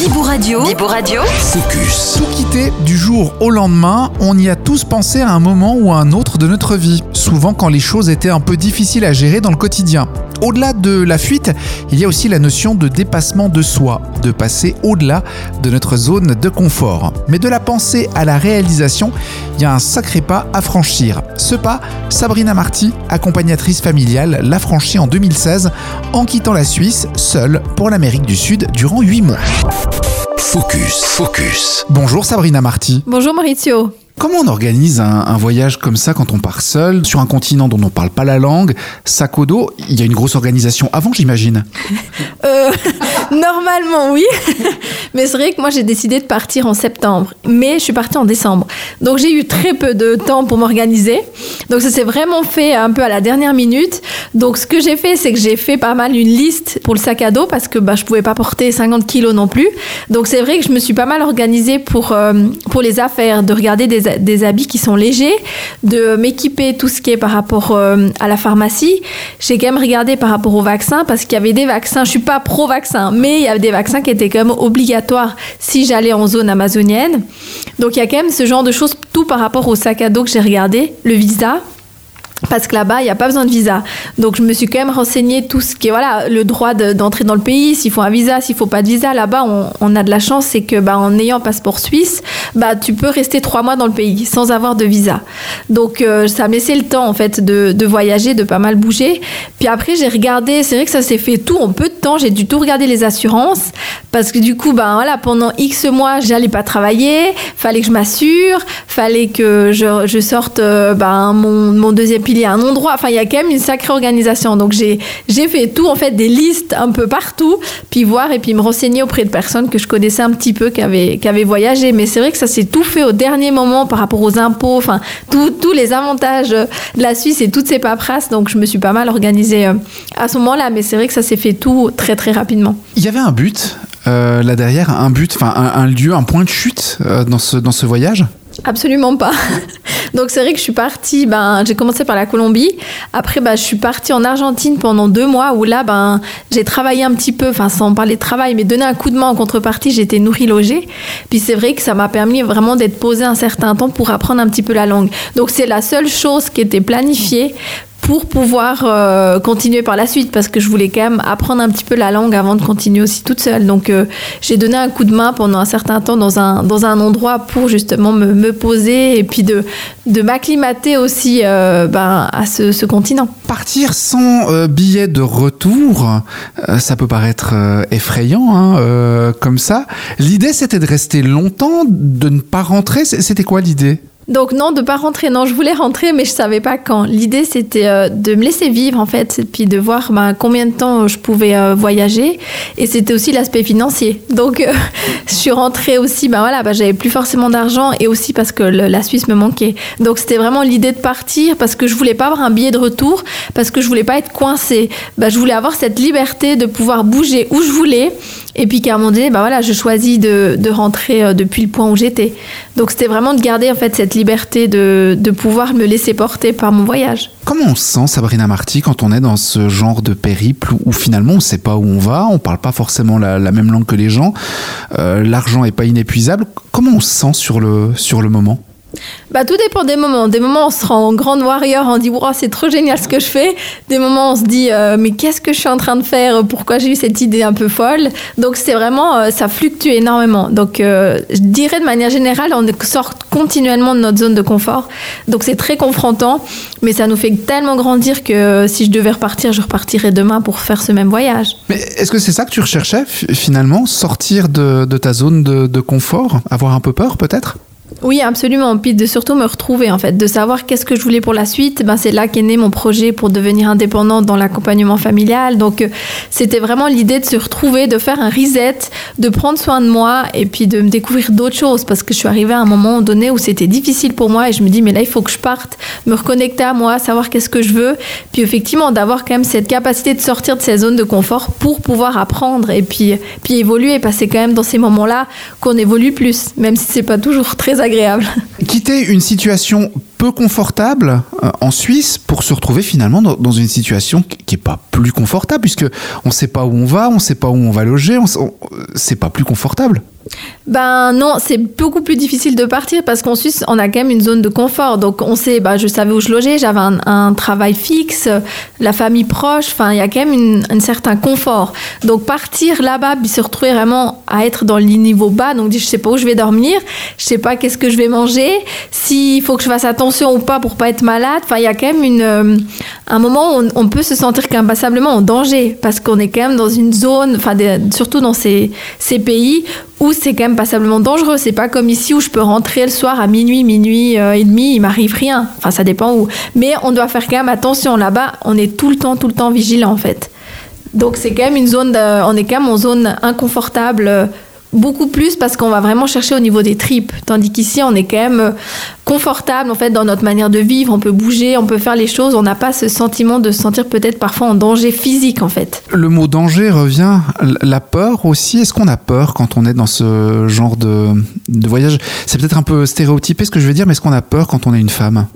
Bibou Radio. Bibou Radio. Focus. Tout quitter du jour au lendemain, on y a tous pensé à un moment ou à un autre de notre vie, souvent quand les choses étaient un peu difficiles à gérer dans le quotidien. Au-delà de la fuite, il y a aussi la notion de dépassement de soi, de passer au-delà de notre zone de confort. Mais de la pensée à la réalisation, il y a un sacré pas à franchir. Ce pas, Sabrina Marty, accompagnatrice familiale, l'a franchi en 2016 en quittant la Suisse seule pour l'Amérique du Sud durant 8 mois. Focus. Focus. Bonjour Sabrina Marty. Bonjour Maurizio. Comment on organise un, voyage comme ça quand on part seul, sur un continent dont on ne parle pas la langue, sac au dos Il y a une grosse organisation avant, j'imagine. Euh, normalement, oui. Mais c'est vrai que moi, j'ai décidé de partir en septembre. Mais je suis partie en décembre. Donc, j'ai eu très peu de temps pour m'organiser. Donc, ça s'est vraiment fait un peu à la dernière minute. Donc, ce que j'ai fait, c'est que j'ai fait pas mal une liste pour le sac à dos parce que bah, je pouvais pas porter 50 kilos non plus. Donc, c'est vrai que je me suis pas mal organisée pour, euh, pour les affaires, de regarder des, des habits qui sont légers, de m'équiper tout ce qui est par rapport euh, à la pharmacie. J'ai quand même regardé par rapport aux vaccins parce qu'il y avait des vaccins. Je suis pas pro-vaccin, mais il y avait des vaccins qui étaient quand même obligatoires si j'allais en zone amazonienne. Donc il y a quand même ce genre de choses, tout par rapport au sac à dos que j'ai regardé, le visa. Parce que là-bas, il n'y a pas besoin de visa. Donc, je me suis quand même renseigné tout ce qui est, voilà, le droit de- d'entrer dans le pays, s'il faut un visa, s'il faut pas de visa. Là-bas, on, a de la chance, c'est que, bah, en ayant passeport suisse, bah, tu peux rester trois mois dans le pays sans avoir de visa. Donc, euh, ça me laissait le temps, en fait, de, de voyager, de pas mal bouger. Puis après, j'ai regardé, c'est vrai que ça s'est fait tout en peu de temps. J'ai dû tout regarder les assurances. Parce que du coup, ben voilà, pendant X mois, j'allais pas travailler. Fallait que je m'assure. Fallait que je, je sorte euh, ben, mon, mon deuxième pilier à un endroit. Enfin, il y a quand même une sacrée organisation. Donc, j'ai fait tout, en fait, des listes un peu partout. Puis voir et puis me renseigner auprès de personnes que je connaissais un petit peu qui avaient, qui avaient voyagé. Mais c'est vrai que ça s'est tout fait au dernier moment par rapport aux impôts. Enfin, tous les avantages de la Suisse et toutes ces paperasses. Donc, je me suis pas mal organisée euh, à ce moment-là. Mais c'est vrai que ça s'est fait tout très, très rapidement. Il y avait un but euh, là derrière, un but, enfin un, un lieu, un point de chute euh, dans, ce, dans ce voyage? Absolument pas. Donc c'est vrai que je suis partie, ben, j'ai commencé par la Colombie. Après, ben, je suis partie en Argentine pendant deux mois où là, ben, j'ai travaillé un petit peu, enfin sans parler de travail, mais donner un coup de main en contrepartie, j'étais nourrie, logée. Puis c'est vrai que ça m'a permis vraiment d'être posée un certain temps pour apprendre un petit peu la langue. Donc c'est la seule chose qui était planifiée pour pouvoir euh, continuer par la suite parce que je voulais quand même apprendre un petit peu la langue avant de continuer aussi toute seule. Donc euh, j'ai donné un coup de main pendant un certain temps dans un, dans un endroit pour justement me, poser et puis de, de m'acclimater aussi euh, ben, à ce, continent. Partir sans billet de retour, ça peut paraître effrayant hein, comme ça. L'idée c'était de rester longtemps, de ne pas rentrer. C'était quoi l'idée? Donc non, de pas rentrer. Non, je voulais rentrer, mais je savais pas quand. L'idée, c'était euh, de me laisser vivre en fait, et puis de voir ben, combien de temps je pouvais euh, voyager. Et c'était aussi l'aspect financier. Donc, euh, je suis rentrée aussi. Ben voilà, ben, j'avais plus forcément d'argent, et aussi parce que la Suisse me manquait. Donc, c'était vraiment l'idée de partir parce que je voulais pas avoir un billet de retour, parce que je voulais pas être coincée. Ben, je voulais avoir cette liberté de pouvoir bouger où je voulais. Et puis qu'à un moment donné, bah voilà, je choisis de, de rentrer euh, depuis le point où j'étais. Donc c'était vraiment de garder en fait cette liberté de, de pouvoir me laisser porter par mon voyage. Comment on se sent, Sabrina Marty, quand on est dans ce genre de périple où, où finalement on ne sait pas où on va, on parle pas forcément la, la même langue que les gens, euh, l'argent est pas inépuisable. Comment on se sent sur le, sur le moment? Bah tout dépend des moments. Des moments on se rend en grande warrior, on dit wow, c'est trop génial ce que je fais. Des moments on se dit euh, mais qu'est-ce que je suis en train de faire? Pourquoi j'ai eu cette idée un peu folle? Donc c'est vraiment euh, ça fluctue énormément. Donc euh, je dirais de manière générale on sort continuellement de notre zone de confort. Donc c'est très confrontant, mais ça nous fait tellement grandir que si je devais repartir, je repartirais demain pour faire ce même voyage. Mais est-ce que c'est ça que tu recherchais fi- finalement? Sortir de, ta zone de confort? Avoir un peu peur peut-être? Oui, absolument. Puis de surtout me retrouver, en fait, de savoir qu'est-ce que je voulais pour la suite. Ben, c'est là qu'est né mon projet pour devenir indépendante dans l'accompagnement familial. Donc, euh, c'était vraiment l'idée de se retrouver, de faire un reset, de prendre soin de moi et puis de me découvrir d'autres choses. Parce que je suis arrivée à un moment donné où c'était difficile pour moi et je me dis, mais là, il faut que je parte, me reconnecter à moi, savoir qu'est-ce que je veux. Puis, effectivement, d'avoir quand même cette capacité de sortir de ces zones de confort pour pouvoir apprendre et puis, puis évoluer. Parce que c'est quand même dans ces moments-là qu'on évolue plus, même si c'est pas toujours très agréable Quitter une situation peu confortable euh, en Suisse pour se retrouver finalement dans, une situation qui est pas plus confortable puisque on sait pas où on va, on sait pas où on va loger, on, on- c'est pas plus confortable. Ben non, c'est beaucoup plus difficile de partir parce qu'en Suisse, on a quand même une zone de confort. Donc on sait, ben, je savais où je logeais, j'avais un, un travail fixe, la famille proche, enfin il y a quand même un certain confort. Donc partir là-bas, puis se retrouver vraiment à être dans le niveau bas, donc je sais pas où je vais dormir, je sais pas qu'est-ce que je vais manger, s'il faut que je fasse attention ou pas pour pas être malade. Enfin il y a quand même une, euh, un moment on, on peut se sentir qu'impassablement en danger parce qu'on est quand même dans une zone, enfin surtout dans ces, pays où c'est quand même passablement dangereux. C'est pas comme ici où je peux rentrer le soir à minuit, minuit euh, et demi, il m'arrive rien. Enfin, ça dépend où. Mais on doit faire quand même attention. Là-bas, on est tout le temps, tout le temps vigilant en fait. Donc c'est quand même une zone, on est quand même en zone inconfortable. Euh, Beaucoup plus parce qu'on va vraiment chercher au niveau des tripes. Tandis qu'ici, on est quand même euh, confortable en fait dans notre manière de vivre. On peut bouger, on peut faire les choses. On n'a pas ce sentiment de se sentir peut-être parfois en danger physique en fait. Le mot danger revient, la peur aussi. Est-ce qu'on a peur quand on est dans ce genre de, de voyage? C'est peut-être un peu stéréotypé ce que je veux dire, mais est-ce qu'on a peur quand on est une femme?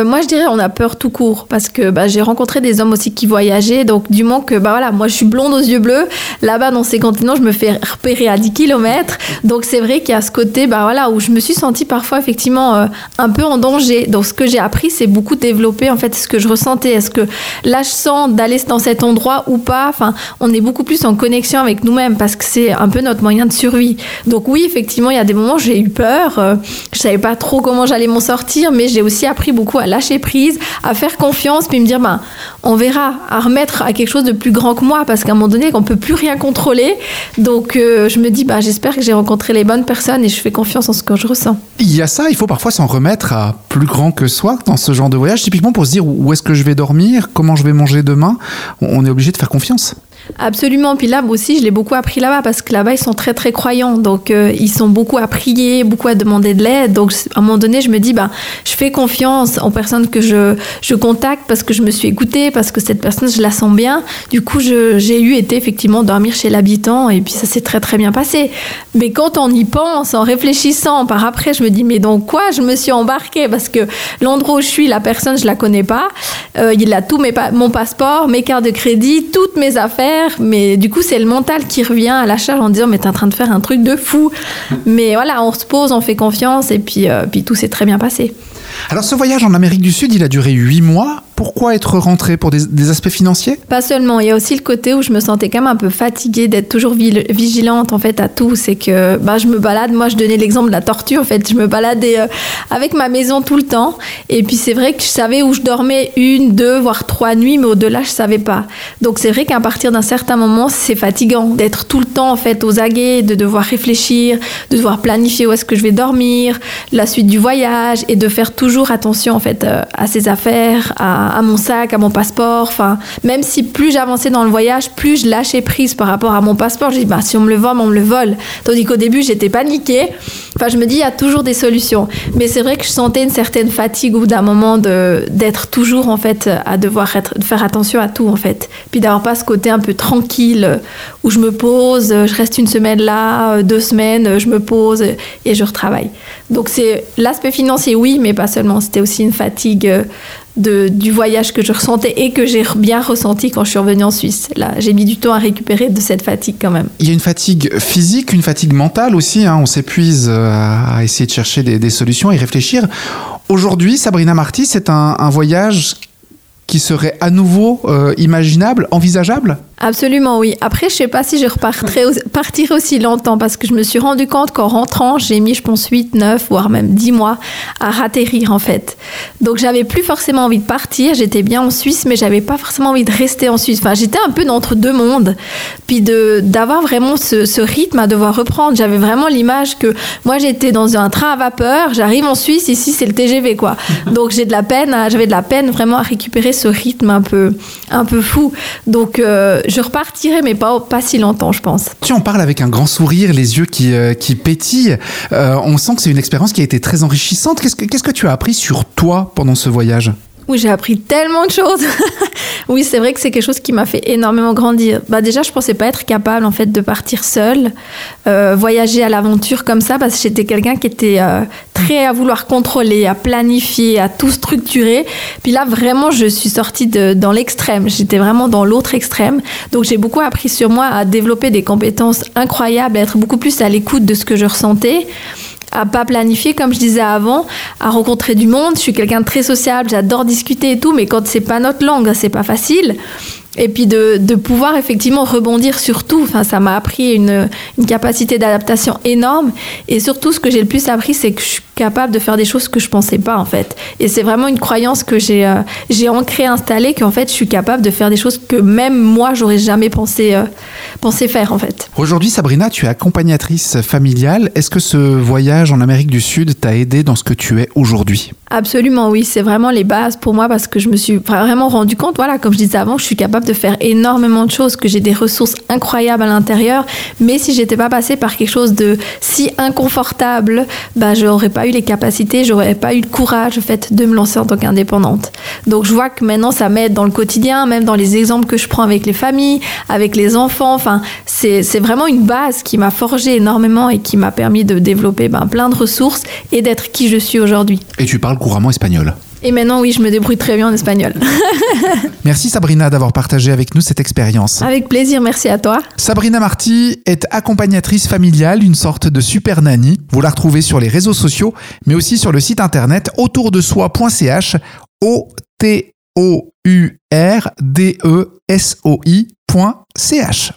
Euh, moi, je dirais on a peur tout court parce que bah, j'ai rencontré des hommes aussi qui voyageaient. Donc, du moment que bah voilà, moi je suis blonde aux yeux bleus, là-bas dans ces continents, je me fais repérer à 10 km. Donc, c'est vrai qu'il y a ce côté bah voilà où je me suis sentie parfois effectivement euh, un peu en danger. Donc, ce que j'ai appris, c'est beaucoup développer en fait ce que je ressentais. Est-ce que là, je sens d'aller dans cet endroit ou pas? Enfin, on est beaucoup plus en connexion avec nous-mêmes parce que c'est un peu notre moyen de survie. Donc, oui, effectivement, il y a des moments où j'ai eu peur. euh, je savais pas trop comment j'allais m'en sortir, mais j'ai aussi appris beaucoup à lâcher prise, à faire confiance, puis me dire, ben, on verra, à remettre à quelque chose de plus grand que moi, parce qu'à un moment donné, on peut plus rien contrôler. Donc, euh, je me dis, bah, j'espère que j'ai rencontré les bonnes personnes et je fais confiance en ce que je ressens. Il y a ça, il faut parfois s'en remettre à plus grand que soi dans ce genre de voyage, typiquement pour se dire où est-ce que je vais dormir, comment je vais manger demain? On est obligé de faire confiance. Absolument. Puis là aussi, je l'ai beaucoup appris là-bas parce que là-bas, ils sont très, très croyants. Donc, euh, ils sont beaucoup à prier, beaucoup à demander de l'aide. Donc, à un moment donné, je me dis, bah, je fais confiance aux personnes que je, je contacte parce que je me suis écoutée, parce que cette personne, je la sens bien. Du coup, j'ai eu été effectivement dormir chez l'habitant et puis ça s'est très, très bien passé. Mais quand on y pense, en réfléchissant, par après, je me dis, mais dans quoi je me suis embarquée? Parce que l'endroit où je suis, la personne, je la connais pas. Euh, il a tout mes mon passeport, mes cartes de crédit, toutes mes affaires. Mais du coup, c'est le mental qui revient à la charge en disant, mais t'es en train de faire un truc de fou. Mais voilà, on se pose, on fait confiance et puis, euh, puis tout s'est très bien passé. Alors ce voyage en Amérique du Sud, il a duré huit mois. Pourquoi être rentré? Pour des, des aspects financiers? Pas seulement, il y a aussi le côté où je me sentais quand même un peu fatiguée d'être toujours vigilante en fait à tout. C'est que bah, je me balade, moi je donnais l'exemple de la tortue en fait, je me baladais euh, avec ma maison tout le temps. Et puis c'est vrai que je savais où je dormais une, deux, voire trois nuits, mais au-delà je savais pas. Donc c'est vrai qu'à partir d'un certain moment c'est fatigant d'être tout le temps en fait aux aguets, de devoir réfléchir, de devoir planifier où est-ce que je vais dormir, la suite du voyage et de faire toujours attention en fait euh, à ses affaires, à, mon sac, à mon passeport. Enfin, même si plus j'avançais dans le voyage, plus je lâchais prise par rapport à mon passeport. J'ai dit bah si on me le vole, on me le vole. Tandis qu'au début j'étais paniquée. Enfin, je me dis il y a toujours des solutions. Mais c'est vrai que je sentais une certaine fatigue bout d'un moment d'être toujours en fait à devoir être, de faire attention à tout en fait. Puis d'avoir pas ce côté un peu tranquille où je me pose, je reste une semaine là, euh, deux semaines, je me pose et je retravaille. Donc c'est l'aspect financier, oui, mais pas seulement. C'était aussi une fatigue euh, du voyage que je ressentais et que j'ai bien ressenti quand je suis revenue en Suisse. Là, j'ai mis du temps à récupérer de cette fatigue quand même. Il y a une fatigue physique, une fatigue mentale aussi. hein. On s'épuise euh, à essayer de chercher des, des solutions et réfléchir. Aujourd'hui, Sabrina Marty, c'est un, un voyage qui serait à nouveau euh, imaginable, envisageable Absolument, oui. Après, je sais pas si je repartirai au- partirai aussi longtemps parce que je me suis rendu compte qu'en rentrant, j'ai mis, je pense, 8, 9, voire même 10 mois à ratterrir, en fait. Donc, j'avais plus forcément envie de partir. J'étais bien en Suisse, mais j'avais pas forcément envie de rester en Suisse. Enfin, j'étais un peu d'entre deux mondes. Puis de, d'avoir vraiment ce, ce rythme à devoir reprendre. J'avais vraiment l'image que moi, j'étais dans un train à vapeur. J'arrive en Suisse, ici, c'est le TGV, quoi. Donc, j'ai de la peine, à- j'avais de la peine vraiment à récupérer ce rythme un peu, un peu fou. Donc, euh, je repartirai, mais pas, pas si longtemps, je pense. Tu en parles avec un grand sourire, les yeux qui, euh, qui pétillent. Euh, on sent que c'est une expérience qui a été très enrichissante. Qu'est-ce que, qu'est-ce que tu as appris sur toi pendant ce voyage? Oui, j'ai appris tellement de choses. oui, c'est vrai que c'est quelque chose qui m'a fait énormément grandir. Bah déjà, je pensais pas être capable en fait de partir seule, euh, voyager à l'aventure comme ça, parce que j'étais quelqu'un qui était euh, très à vouloir contrôler, à planifier, à tout structurer. Puis là, vraiment, je suis sortie dans l'extrême. J'étais vraiment dans l'autre extrême. Donc, j'ai beaucoup appris sur moi à développer des compétences incroyables, à être beaucoup plus à l'écoute de ce que je ressentais à pas planifier comme je disais avant, à rencontrer du monde. Je suis quelqu'un de très sociable, j'adore discuter et tout, mais quand c'est pas notre langue, c'est pas facile. Et puis de, de, pouvoir effectivement rebondir sur tout. Enfin, ça m'a appris une, une capacité d'adaptation énorme. Et surtout, ce que j'ai le plus appris, c'est que je suis capable de faire des choses que je pensais pas en fait. Et c'est vraiment une croyance que j'ai euh, j'ai ancrée, installée, qu'en fait, je suis capable de faire des choses que même moi, j'aurais jamais pensé euh, pensé faire en fait. Aujourd'hui, Sabrina, tu es accompagnatrice familiale. Est-ce que ce voyage en Amérique du Sud t'a aidé dans ce que tu es aujourd'hui? Absolument, oui. C'est vraiment les bases pour moi parce que je me suis vraiment rendu compte, voilà, comme je disais avant, que je suis capable de faire énormément de choses, que j'ai des ressources incroyables à l'intérieur. Mais si j'étais pas passée par quelque chose de si inconfortable, bah, j'aurais pas eu les capacités, j'aurais pas eu le courage, en fait, de me lancer en tant qu'indépendante. Donc, je vois que maintenant, ça m'aide dans le quotidien, même dans les exemples que je prends avec les familles, avec les enfants. Enfin, c'est vraiment une base qui m'a forgé énormément et qui m'a permis de développer ben, plein de ressources et d'être qui je suis aujourd'hui. Et tu parles couramment espagnol et maintenant, oui, je me débrouille très bien en espagnol. merci Sabrina d'avoir partagé avec nous cette expérience. Avec plaisir, merci à toi. Sabrina Marty est accompagnatrice familiale, une sorte de super nanny. Vous la retrouvez sur les réseaux sociaux, mais aussi sur le site internet autourdesoi.ch, o t o u r d e s o i.ch.